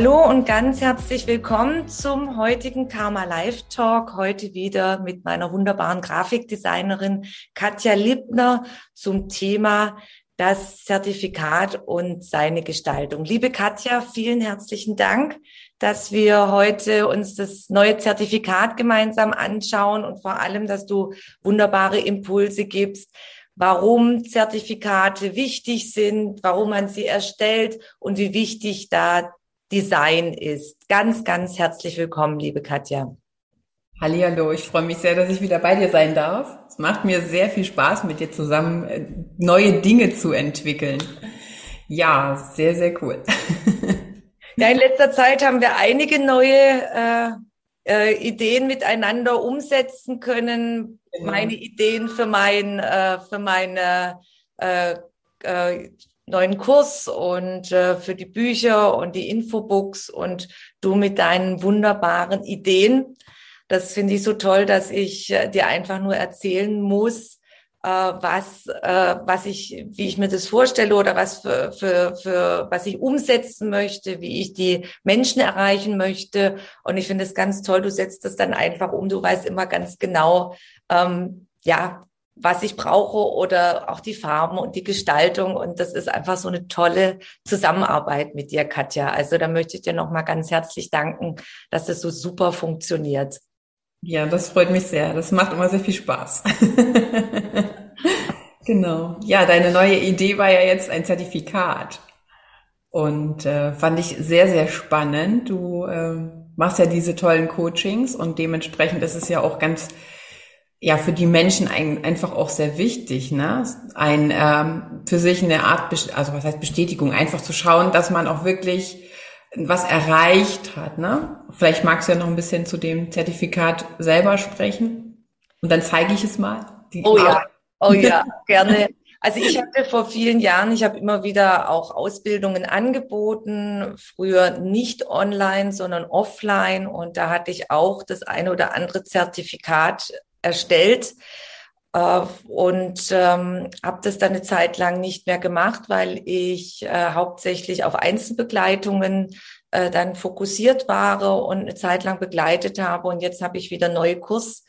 Hallo und ganz herzlich willkommen zum heutigen Karma Live Talk. Heute wieder mit meiner wunderbaren Grafikdesignerin Katja Lippner zum Thema das Zertifikat und seine Gestaltung. Liebe Katja, vielen herzlichen Dank, dass wir heute uns das neue Zertifikat gemeinsam anschauen und vor allem, dass du wunderbare Impulse gibst, warum Zertifikate wichtig sind, warum man sie erstellt und wie wichtig da Design ist. Ganz, ganz herzlich willkommen, liebe Katja. Hallihallo, ich freue mich sehr, dass ich wieder bei dir sein darf. Es macht mir sehr viel Spaß, mit dir zusammen äh, neue Dinge zu entwickeln. Ja, sehr, sehr cool. Ja, in letzter Zeit haben wir einige neue äh, äh, Ideen miteinander umsetzen können. Genau. Meine Ideen für mein, äh, für meine äh, äh, neuen Kurs und äh, für die Bücher und die Infobooks und du mit deinen wunderbaren Ideen. Das finde ich so toll, dass ich äh, dir einfach nur erzählen muss, äh, was, äh, was ich, wie ich mir das vorstelle oder was für, für, für, was ich umsetzen möchte, wie ich die Menschen erreichen möchte. Und ich finde es ganz toll. Du setzt das dann einfach um. Du weißt immer ganz genau, ähm, ja, was ich brauche oder auch die Farben und die Gestaltung. Und das ist einfach so eine tolle Zusammenarbeit mit dir, Katja. Also da möchte ich dir nochmal ganz herzlich danken, dass das so super funktioniert. Ja, das freut mich sehr. Das macht immer sehr viel Spaß. genau. Ja, deine neue Idee war ja jetzt ein Zertifikat. Und äh, fand ich sehr, sehr spannend. Du äh, machst ja diese tollen Coachings und dementsprechend ist es ja auch ganz ja für die Menschen ein, einfach auch sehr wichtig, ne? Ein ähm, für sich eine Art, also was heißt Bestätigung, einfach zu schauen, dass man auch wirklich was erreicht hat, ne? Vielleicht magst du ja noch ein bisschen zu dem Zertifikat selber sprechen und dann zeige ich es mal. oh ja, oh ja, gerne. Also ich hatte vor vielen Jahren, ich habe immer wieder auch Ausbildungen angeboten, früher nicht online, sondern offline und da hatte ich auch das eine oder andere Zertifikat erstellt äh, und ähm, habe das dann eine Zeit lang nicht mehr gemacht, weil ich äh, hauptsächlich auf Einzelbegleitungen äh, dann fokussiert war und eine Zeit lang begleitet habe. Und jetzt habe ich wieder neue Kurs,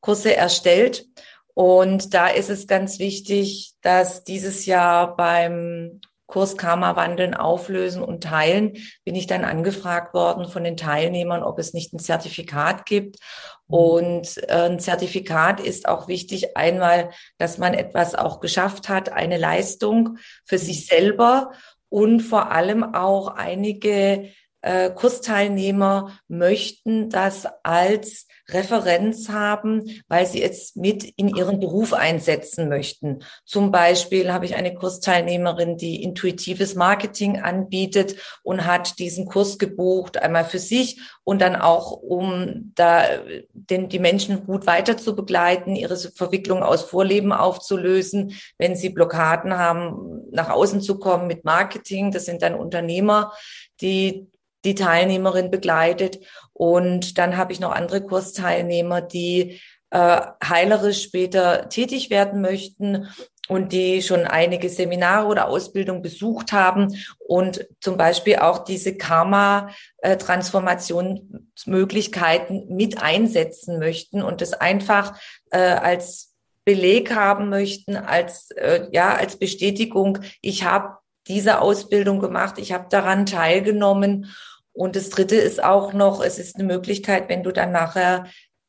Kurse erstellt. Und da ist es ganz wichtig, dass dieses Jahr beim Kurs Karma wandeln, auflösen und teilen, bin ich dann angefragt worden von den Teilnehmern, ob es nicht ein Zertifikat gibt. Mhm. Und äh, ein Zertifikat ist auch wichtig, einmal, dass man etwas auch geschafft hat, eine Leistung für sich mhm. selber und vor allem auch einige äh, Kursteilnehmer möchten das als Referenz haben, weil sie es mit in ihren Beruf einsetzen möchten. Zum Beispiel habe ich eine Kursteilnehmerin, die intuitives Marketing anbietet und hat diesen Kurs gebucht, einmal für sich und dann auch, um da den, die Menschen gut weiter zu begleiten, ihre Verwicklung aus Vorleben aufzulösen, wenn sie Blockaden haben, nach außen zu kommen mit Marketing. Das sind dann Unternehmer, die die Teilnehmerin begleitet. Und dann habe ich noch andere Kursteilnehmer, die äh, heilerisch später tätig werden möchten und die schon einige Seminare oder Ausbildung besucht haben und zum Beispiel auch diese Karma-Transformationsmöglichkeiten mit einsetzen möchten und das einfach äh, als Beleg haben möchten, als äh, ja als Bestätigung. Ich habe diese Ausbildung gemacht, ich habe daran teilgenommen und das Dritte ist auch noch, es ist eine Möglichkeit, wenn du dann nachher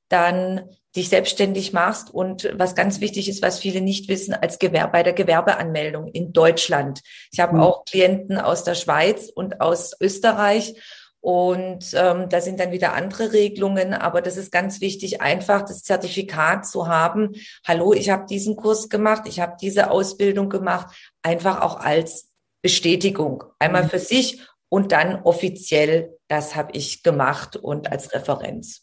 dann dich selbstständig machst und was ganz wichtig ist, was viele nicht wissen, als Gewerbe, bei der Gewerbeanmeldung in Deutschland. Ich habe mhm. auch Klienten aus der Schweiz und aus Österreich und ähm, da sind dann wieder andere Regelungen, aber das ist ganz wichtig, einfach das Zertifikat zu haben. Hallo, ich habe diesen Kurs gemacht, ich habe diese Ausbildung gemacht, einfach auch als Bestätigung. Einmal mhm. für sich und dann offiziell, das habe ich gemacht und als Referenz.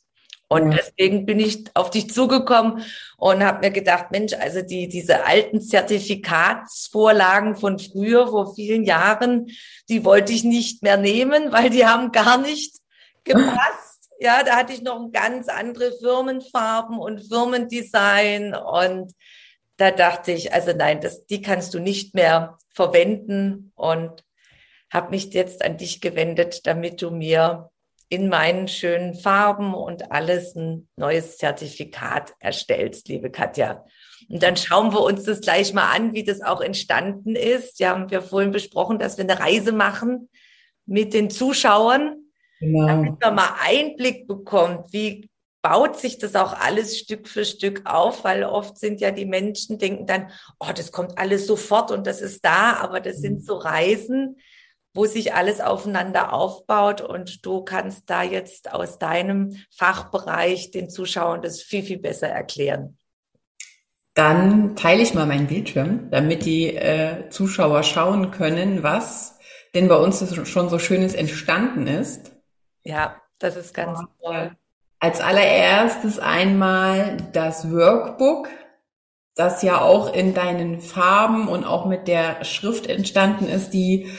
Und deswegen bin ich auf dich zugekommen und habe mir gedacht, Mensch, also die, diese alten Zertifikatsvorlagen von früher, vor vielen Jahren, die wollte ich nicht mehr nehmen, weil die haben gar nicht gepasst. Ja, da hatte ich noch ganz andere Firmenfarben und Firmendesign und da dachte ich, also nein, das, die kannst du nicht mehr verwenden und habe mich jetzt an dich gewendet, damit du mir in meinen schönen Farben und alles ein neues Zertifikat erstellst, liebe Katja. Und dann schauen wir uns das gleich mal an, wie das auch entstanden ist. Ja, haben wir vorhin besprochen, dass wir eine Reise machen mit den Zuschauern, genau. damit man mal Einblick bekommt, wie baut sich das auch alles Stück für Stück auf, weil oft sind ja die Menschen denken dann, oh, das kommt alles sofort und das ist da, aber das sind mhm. so Reisen, wo sich alles aufeinander aufbaut und du kannst da jetzt aus deinem Fachbereich den Zuschauern das viel, viel besser erklären. Dann teile ich mal meinen Bildschirm, damit die äh, Zuschauer schauen können, was denn bei uns schon so Schönes entstanden ist. Ja, das ist ganz und, toll. Als allererstes einmal das Workbook, das ja auch in deinen Farben und auch mit der Schrift entstanden ist, die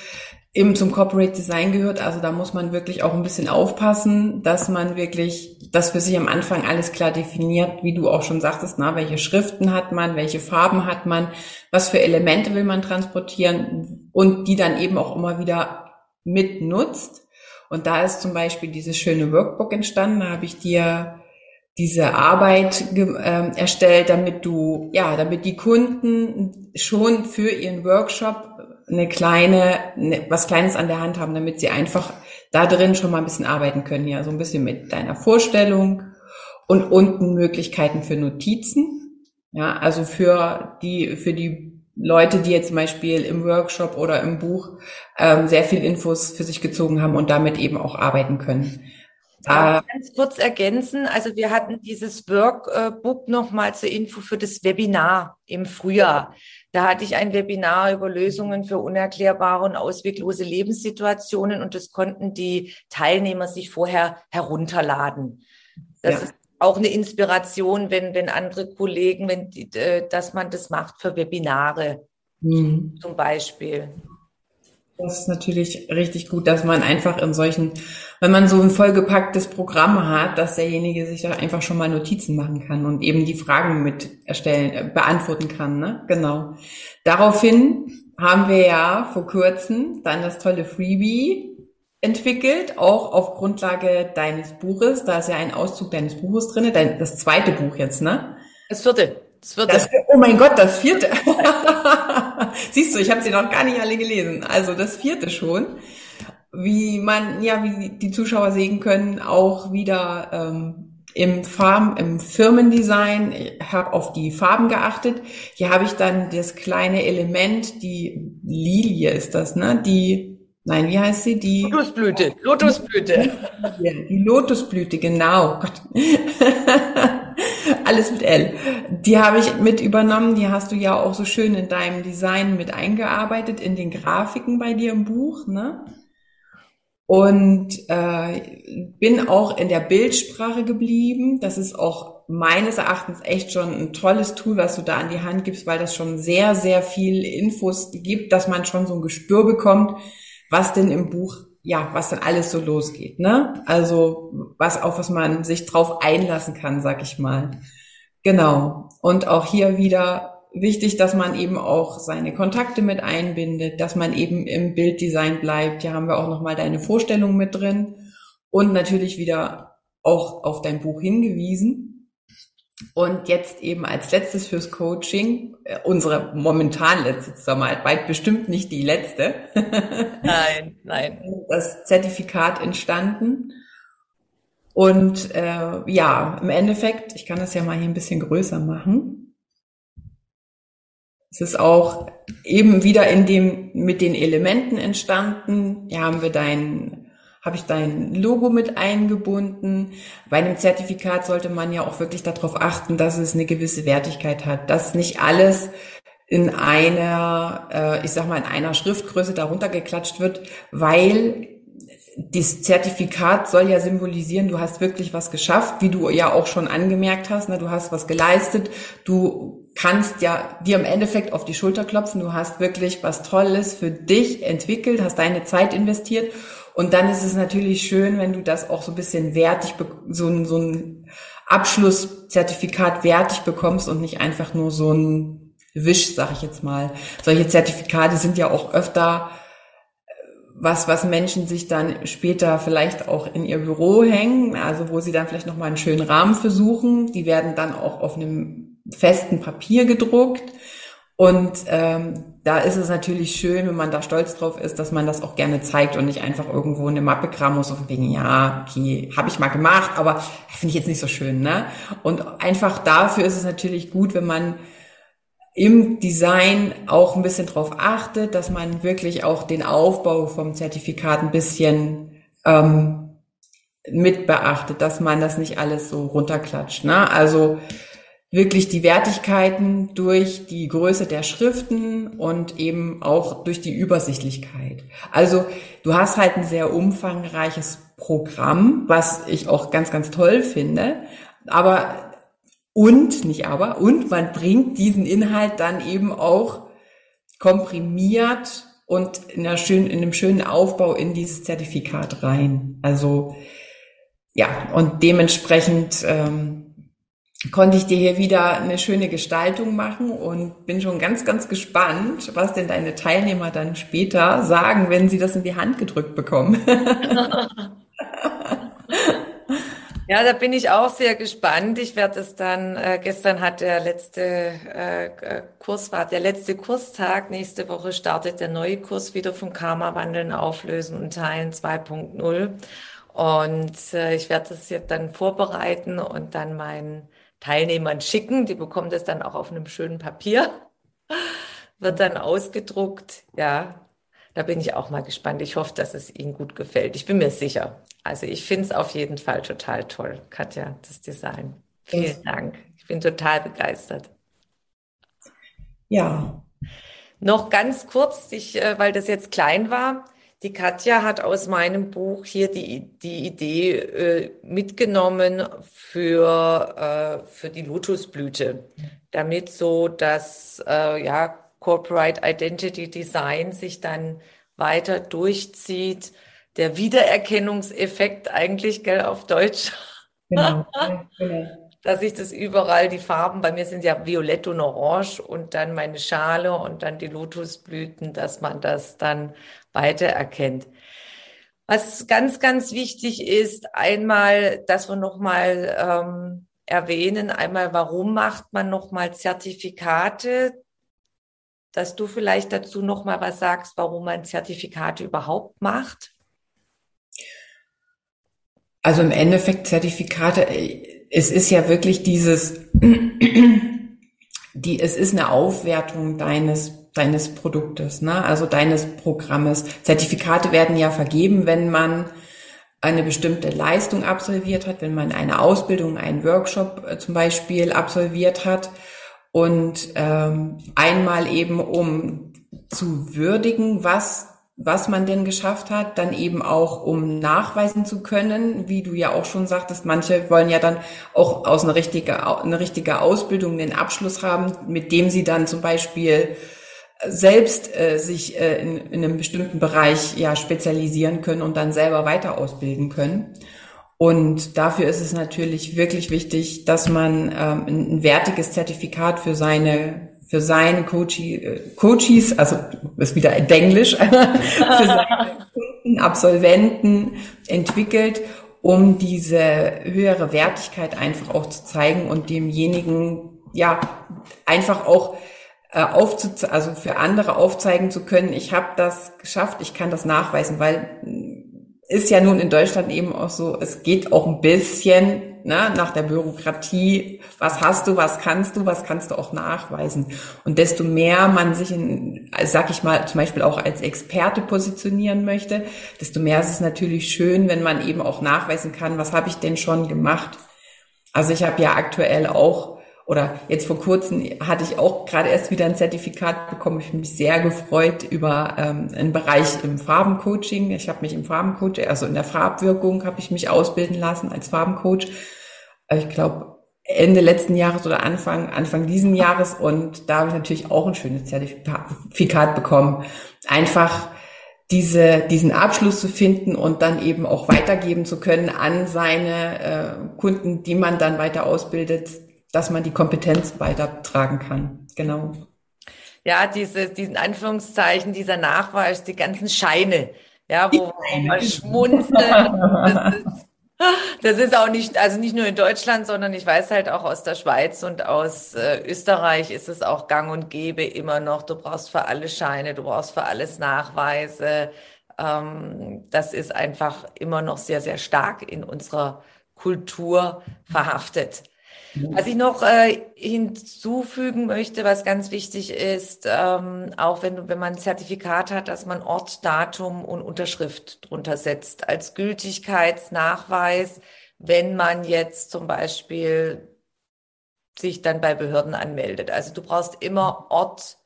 eben zum Corporate Design gehört. Also da muss man wirklich auch ein bisschen aufpassen, dass man wirklich das für sich am Anfang alles klar definiert, wie du auch schon sagtest, na, welche Schriften hat man, welche Farben hat man, was für Elemente will man transportieren und die dann eben auch immer wieder mitnutzt. Und da ist zum Beispiel dieses schöne Workbook entstanden. Da habe ich dir diese Arbeit äh, erstellt, damit du, ja, damit die Kunden schon für ihren Workshop eine kleine, eine, was Kleines an der Hand haben, damit sie einfach da drin schon mal ein bisschen arbeiten können. Ja, so ein bisschen mit deiner Vorstellung und unten Möglichkeiten für Notizen. Ja, also für die, für die Leute, die jetzt zum Beispiel im Workshop oder im Buch ähm, sehr viel Infos für sich gezogen haben und damit eben auch arbeiten können. Äh, ganz kurz ergänzen, also wir hatten dieses Workbook nochmal zur Info für das Webinar im Frühjahr. Da hatte ich ein Webinar über Lösungen für unerklärbare und ausweglose Lebenssituationen und das konnten die Teilnehmer sich vorher herunterladen. Das ja. ist auch eine Inspiration, wenn, wenn andere Kollegen, wenn die, äh, dass man das macht für Webinare mhm. zum Beispiel. Das ist natürlich richtig gut, dass man einfach in solchen, wenn man so ein vollgepacktes Programm hat, dass derjenige sich da einfach schon mal Notizen machen kann und eben die Fragen mit erstellen, äh, beantworten kann, ne? Genau. Daraufhin haben wir ja vor kurzem dann das tolle Freebie entwickelt, auch auf Grundlage deines Buches. Da ist ja ein Auszug deines Buches drin, dein, das zweite Buch jetzt, ne? Das vierte. Das vierte. Das, oh mein Gott, das vierte. Siehst du, ich habe sie noch gar nicht alle gelesen. Also das vierte schon. Wie man, ja, wie die Zuschauer sehen können, auch wieder ähm, im Farben, im Firmendesign. Ich habe auf die Farben geachtet. Hier habe ich dann das kleine Element, die Lilie ist das, ne? Die Nein, wie heißt sie? Die Lotusblüte. Lotusblüte. Die Lotusblüte, genau. Gott. Alles mit L. Die habe ich mit übernommen. Die hast du ja auch so schön in deinem Design mit eingearbeitet, in den Grafiken bei dir im Buch, ne? Und äh, bin auch in der Bildsprache geblieben. Das ist auch meines Erachtens echt schon ein tolles Tool, was du da an die Hand gibst, weil das schon sehr, sehr viel Infos gibt, dass man schon so ein Gespür bekommt, was denn im Buch, ja, was dann alles so losgeht, ne? Also, was, auf was man sich drauf einlassen kann, sag ich mal. Genau. Und auch hier wieder wichtig, dass man eben auch seine Kontakte mit einbindet, dass man eben im Bilddesign bleibt. Hier haben wir auch nochmal deine Vorstellung mit drin und natürlich wieder auch auf dein Buch hingewiesen. Und jetzt eben als letztes fürs Coaching, äh, unsere momentan letzte Zusammenarbeit, bestimmt nicht die letzte. Nein, nein. Das Zertifikat entstanden. Und äh, ja, im Endeffekt, ich kann das ja mal hier ein bisschen größer machen. Es ist auch eben wieder in dem mit den Elementen entstanden. Hier haben wir deinen habe ich dein Logo mit eingebunden. Bei einem Zertifikat sollte man ja auch wirklich darauf achten, dass es eine gewisse Wertigkeit hat, dass nicht alles in einer, äh, ich sag mal, in einer Schriftgröße darunter geklatscht wird, weil das Zertifikat soll ja symbolisieren, du hast wirklich was geschafft, wie du ja auch schon angemerkt hast, ne? du hast was geleistet, du kannst ja dir im Endeffekt auf die Schulter klopfen, du hast wirklich was Tolles für dich entwickelt, hast deine Zeit investiert und dann ist es natürlich schön, wenn du das auch so ein bisschen wertig, so ein, so ein Abschlusszertifikat wertig bekommst und nicht einfach nur so ein Wisch, sag ich jetzt mal. Solche Zertifikate sind ja auch öfter was, was Menschen sich dann später vielleicht auch in ihr Büro hängen, also wo sie dann vielleicht nochmal einen schönen Rahmen versuchen. Die werden dann auch auf einem festen Papier gedruckt. Und ähm, da ist es natürlich schön, wenn man da stolz drauf ist, dass man das auch gerne zeigt und nicht einfach irgendwo in eine Mappe kramen muss, von wegen, ja, okay, habe ich mal gemacht, aber finde ich jetzt nicht so schön. Ne? Und einfach dafür ist es natürlich gut, wenn man im Design auch ein bisschen drauf achtet, dass man wirklich auch den Aufbau vom Zertifikat ein bisschen ähm, mit beachtet, dass man das nicht alles so runterklatscht. Ne? Also wirklich die Wertigkeiten durch die Größe der Schriften und eben auch durch die Übersichtlichkeit. Also du hast halt ein sehr umfangreiches Programm, was ich auch ganz, ganz toll finde. Aber und, nicht aber, und man bringt diesen Inhalt dann eben auch komprimiert und in, einer schönen, in einem schönen Aufbau in dieses Zertifikat rein. Also ja, und dementsprechend ähm, konnte ich dir hier wieder eine schöne Gestaltung machen und bin schon ganz, ganz gespannt, was denn deine Teilnehmer dann später sagen, wenn sie das in die Hand gedrückt bekommen. Ja, da bin ich auch sehr gespannt. Ich werde es dann, äh, gestern hat der letzte äh, äh, Kurs, war der letzte Kurstag. Nächste Woche startet der neue Kurs wieder vom Karma Wandeln, Auflösen und Teilen 2.0. Und äh, ich werde das jetzt dann vorbereiten und dann meinen Teilnehmern schicken. Die bekommen das dann auch auf einem schönen Papier. Wird dann ausgedruckt. Ja, da bin ich auch mal gespannt. Ich hoffe, dass es Ihnen gut gefällt. Ich bin mir sicher. Also ich finde es auf jeden Fall total toll, Katja, das Design. Vielen das Dank. Ich bin total begeistert. Ja. Noch ganz kurz, ich, äh, weil das jetzt klein war. Die Katja hat aus meinem Buch hier die, die Idee äh, mitgenommen für, äh, für die Lotusblüte, damit so das äh, ja, Corporate Identity Design sich dann weiter durchzieht der Wiedererkennungseffekt eigentlich, gell, auf Deutsch. Genau. genau. Dass ich das überall, die Farben, bei mir sind ja violett und orange und dann meine Schale und dann die Lotusblüten, dass man das dann weiter erkennt. Was ganz, ganz wichtig ist, einmal, dass wir nochmal ähm, erwähnen, einmal, warum macht man nochmal Zertifikate? Dass du vielleicht dazu nochmal was sagst, warum man Zertifikate überhaupt macht. Also im Endeffekt Zertifikate, es ist ja wirklich dieses, die, es ist eine Aufwertung deines, deines Produktes, ne? also deines Programmes. Zertifikate werden ja vergeben, wenn man eine bestimmte Leistung absolviert hat, wenn man eine Ausbildung, einen Workshop äh, zum Beispiel absolviert hat und ähm, einmal eben um zu würdigen, was was man denn geschafft hat, dann eben auch, um nachweisen zu können, wie du ja auch schon sagtest, manche wollen ja dann auch aus einer richtige, eine richtige Ausbildung den Abschluss haben, mit dem sie dann zum Beispiel selbst äh, sich äh, in, in einem bestimmten Bereich ja spezialisieren können und dann selber weiter ausbilden können. Und dafür ist es natürlich wirklich wichtig, dass man ähm, ein wertiges Zertifikat für seine für seine Coachie, äh, Coaches, also ist wieder Englisch, für seine Kunden, Absolventen entwickelt, um diese höhere Wertigkeit einfach auch zu zeigen und demjenigen ja einfach auch äh, aufzuzeigen, also für andere aufzeigen zu können, ich habe das geschafft, ich kann das nachweisen, weil ist ja nun in Deutschland eben auch so, es geht auch ein bisschen ne, nach der Bürokratie, was hast du, was kannst du, was kannst du auch nachweisen. Und desto mehr man sich in, sag ich mal, zum Beispiel auch als Experte positionieren möchte, desto mehr ist es natürlich schön, wenn man eben auch nachweisen kann, was habe ich denn schon gemacht. Also ich habe ja aktuell auch oder jetzt vor kurzem hatte ich auch gerade erst wieder ein Zertifikat bekommen. Ich bin mich sehr gefreut über ähm, einen Bereich im Farbencoaching. Ich habe mich im Farbencoach, also in der Farbwirkung, habe ich mich ausbilden lassen als Farbencoach. Äh, ich glaube Ende letzten Jahres oder Anfang Anfang diesen Jahres und da habe ich natürlich auch ein schönes Zertifikat bekommen. Einfach diese, diesen Abschluss zu finden und dann eben auch weitergeben zu können an seine äh, Kunden, die man dann weiter ausbildet, dass man die Kompetenz weitertragen kann. Genau. Ja, diese, diesen Anführungszeichen, dieser Nachweis, die ganzen Scheine, ja, wo man. Das ist, das ist auch nicht, also nicht nur in Deutschland, sondern ich weiß halt auch aus der Schweiz und aus äh, Österreich ist es auch gang und gäbe immer noch. Du brauchst für alle Scheine, du brauchst für alles Nachweise. Ähm, das ist einfach immer noch sehr, sehr stark in unserer Kultur verhaftet. Was ich noch äh, hinzufügen möchte, was ganz wichtig ist, ähm, auch wenn, wenn man ein Zertifikat hat, dass man Ort, Datum und Unterschrift drunter setzt als Gültigkeitsnachweis, wenn man jetzt zum Beispiel sich dann bei Behörden anmeldet. Also du brauchst immer Ort,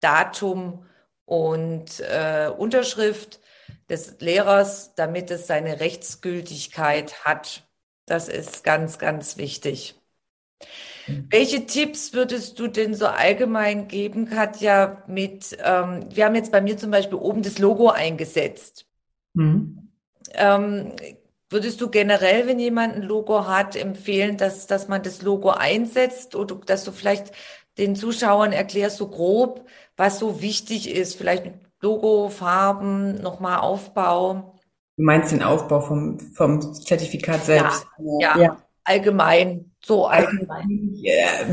Datum und äh, Unterschrift des Lehrers, damit es seine Rechtsgültigkeit hat. Das ist ganz, ganz wichtig. Welche Tipps würdest du denn so allgemein geben, Katja, mit, ähm, wir haben jetzt bei mir zum Beispiel oben das Logo eingesetzt. Mhm. Ähm, würdest du generell, wenn jemand ein Logo hat, empfehlen, dass, dass man das Logo einsetzt oder dass du vielleicht den Zuschauern erklärst, so grob, was so wichtig ist, vielleicht Logo, Farben, nochmal Aufbau? Du meinst den Aufbau vom, vom Zertifikat selbst? Ja, ja. ja. Allgemein. So allgemein.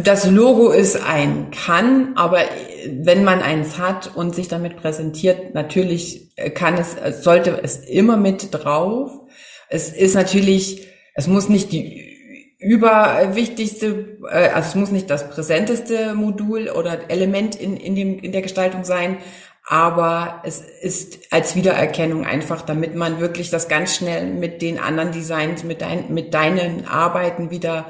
Das Logo ist ein kann, aber wenn man eins hat und sich damit präsentiert, natürlich kann es, sollte es immer mit drauf. Es ist natürlich, es muss nicht die überwichtigste, äh, also es muss nicht das präsenteste Modul oder Element in, in, dem, in der Gestaltung sein, aber es ist als Wiedererkennung einfach, damit man wirklich das ganz schnell mit den anderen Designs, mit, dein, mit deinen Arbeiten wieder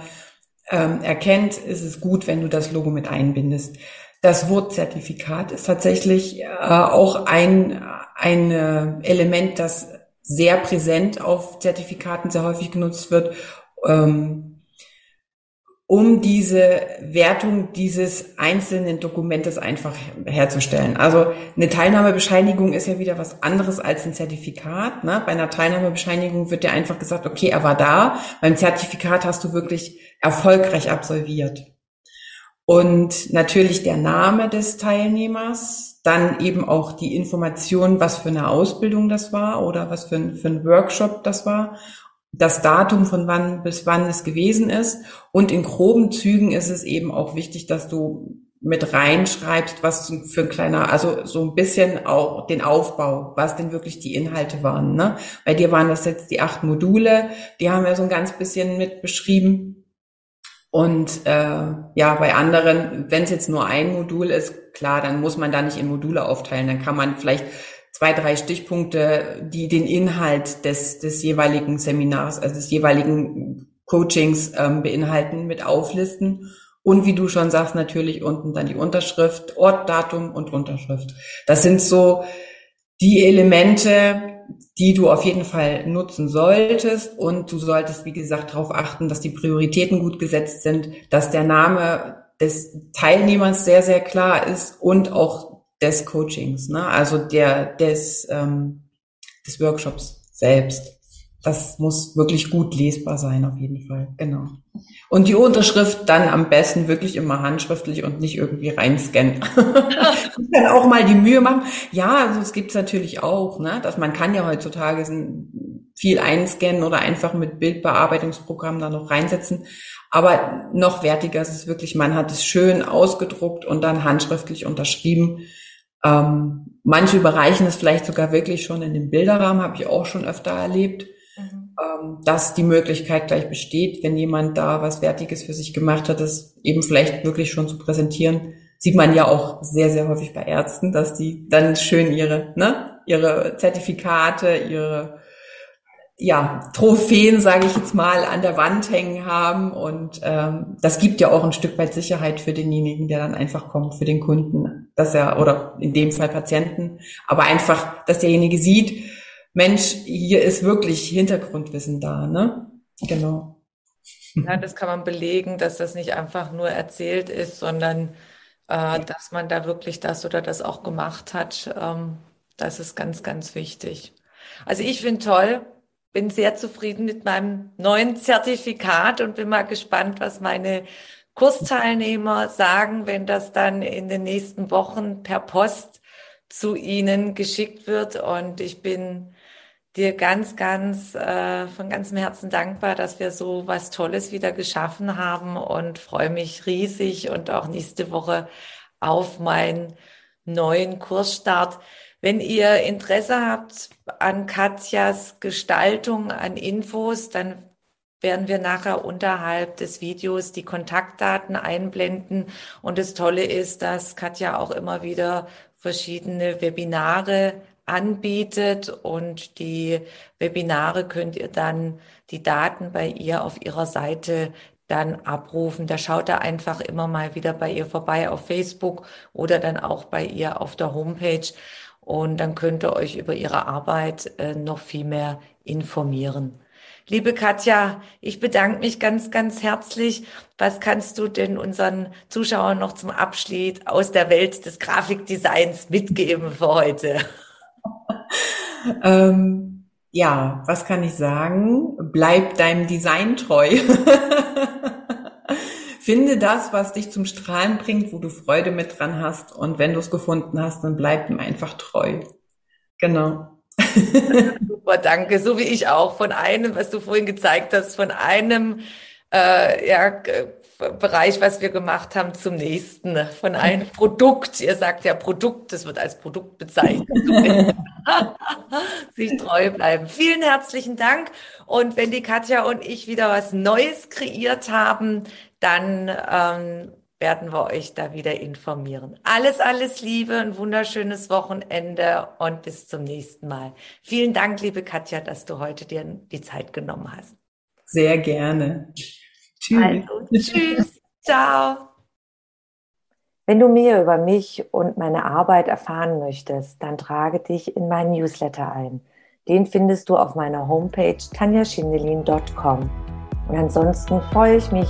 ähm, erkennt, ist es gut, wenn du das Logo mit einbindest. Das Wort Zertifikat ist tatsächlich äh, auch ein, ein äh, Element, das sehr präsent auf Zertifikaten sehr häufig genutzt wird. Ähm, um diese Wertung dieses einzelnen Dokumentes einfach herzustellen. Also eine Teilnahmebescheinigung ist ja wieder was anderes als ein Zertifikat. Ne? Bei einer Teilnahmebescheinigung wird dir einfach gesagt, okay, er war da. Beim Zertifikat hast du wirklich erfolgreich absolviert. Und natürlich der Name des Teilnehmers, dann eben auch die Information, was für eine Ausbildung das war oder was für ein, für ein Workshop das war das Datum von wann bis wann es gewesen ist. Und in groben Zügen ist es eben auch wichtig, dass du mit reinschreibst, was für ein kleiner, also so ein bisschen auch den Aufbau, was denn wirklich die Inhalte waren. Ne? Bei dir waren das jetzt die acht Module, die haben wir so ein ganz bisschen mit beschrieben. Und äh, ja, bei anderen, wenn es jetzt nur ein Modul ist, klar, dann muss man da nicht in Module aufteilen. Dann kann man vielleicht zwei, drei Stichpunkte, die den Inhalt des, des jeweiligen Seminars, also des jeweiligen Coachings ähm, beinhalten, mit auflisten. Und wie du schon sagst, natürlich unten dann die Unterschrift, Ort, Datum und Unterschrift. Das sind so die Elemente, die du auf jeden Fall nutzen solltest. Und du solltest, wie gesagt, darauf achten, dass die Prioritäten gut gesetzt sind, dass der Name des Teilnehmers sehr, sehr klar ist und auch des Coachings, ne? also der des, ähm, des Workshops selbst. Das muss wirklich gut lesbar sein, auf jeden Fall. Genau. Und die Unterschrift dann am besten wirklich immer handschriftlich und nicht irgendwie reinscannen. dann auch mal die Mühe machen. Ja, also es gibt's natürlich auch, ne? dass man kann ja heutzutage viel einscannen oder einfach mit Bildbearbeitungsprogrammen da noch reinsetzen. Aber noch wertiger ist es wirklich, man hat es schön ausgedruckt und dann handschriftlich unterschrieben. Ähm, manche überreichen es vielleicht sogar wirklich schon in den Bilderrahmen, habe ich auch schon öfter erlebt, mhm. ähm, dass die Möglichkeit gleich besteht, wenn jemand da was Wertiges für sich gemacht hat, das eben vielleicht wirklich schon zu präsentieren. Sieht man ja auch sehr, sehr häufig bei Ärzten, dass die dann schön ihre, ne, ihre Zertifikate, ihre ja, Trophäen, sage ich jetzt mal, an der Wand hängen haben. Und ähm, das gibt ja auch ein Stück weit Sicherheit für denjenigen, der dann einfach kommt, für den Kunden, dass er, oder in dem Fall Patienten, aber einfach, dass derjenige sieht, Mensch, hier ist wirklich Hintergrundwissen da, ne? Genau. Ja, das kann man belegen, dass das nicht einfach nur erzählt ist, sondern äh, dass man da wirklich das oder das auch gemacht hat. Ähm, das ist ganz, ganz wichtig. Also ich finde toll, bin sehr zufrieden mit meinem neuen Zertifikat und bin mal gespannt, was meine Kursteilnehmer sagen, wenn das dann in den nächsten Wochen per Post zu ihnen geschickt wird. Und ich bin dir ganz, ganz äh, von ganzem Herzen dankbar, dass wir so was Tolles wieder geschaffen haben und freue mich riesig und auch nächste Woche auf meinen neuen Kursstart. Wenn ihr Interesse habt an Katjas Gestaltung, an Infos, dann werden wir nachher unterhalb des Videos die Kontaktdaten einblenden. Und das Tolle ist, dass Katja auch immer wieder verschiedene Webinare anbietet und die Webinare könnt ihr dann die Daten bei ihr auf ihrer Seite dann abrufen. Da schaut er einfach immer mal wieder bei ihr vorbei auf Facebook oder dann auch bei ihr auf der Homepage. Und dann könnt ihr euch über ihre Arbeit äh, noch viel mehr informieren. Liebe Katja, ich bedanke mich ganz, ganz herzlich. Was kannst du denn unseren Zuschauern noch zum Abschied aus der Welt des Grafikdesigns mitgeben für heute? ähm, ja, was kann ich sagen? Bleib deinem Design treu. Finde das, was dich zum Strahlen bringt, wo du Freude mit dran hast. Und wenn du es gefunden hast, dann bleib ihm einfach treu. Genau. Super, danke. So wie ich auch. Von einem, was du vorhin gezeigt hast, von einem äh, ja, Bereich, was wir gemacht haben, zum nächsten. Von einem Produkt. Ihr sagt ja Produkt, das wird als Produkt bezeichnet. Sich treu bleiben. Vielen herzlichen Dank. Und wenn die Katja und ich wieder was Neues kreiert haben, dann ähm, werden wir euch da wieder informieren. Alles, alles Liebe, ein wunderschönes Wochenende und bis zum nächsten Mal. Vielen Dank, liebe Katja, dass du heute dir die Zeit genommen hast. Sehr gerne. Tschüss. Also, tschüss. Ciao. Wenn du mehr über mich und meine Arbeit erfahren möchtest, dann trage dich in meinen Newsletter ein. Den findest du auf meiner Homepage tanjaschindelin.com. Und ansonsten freue ich mich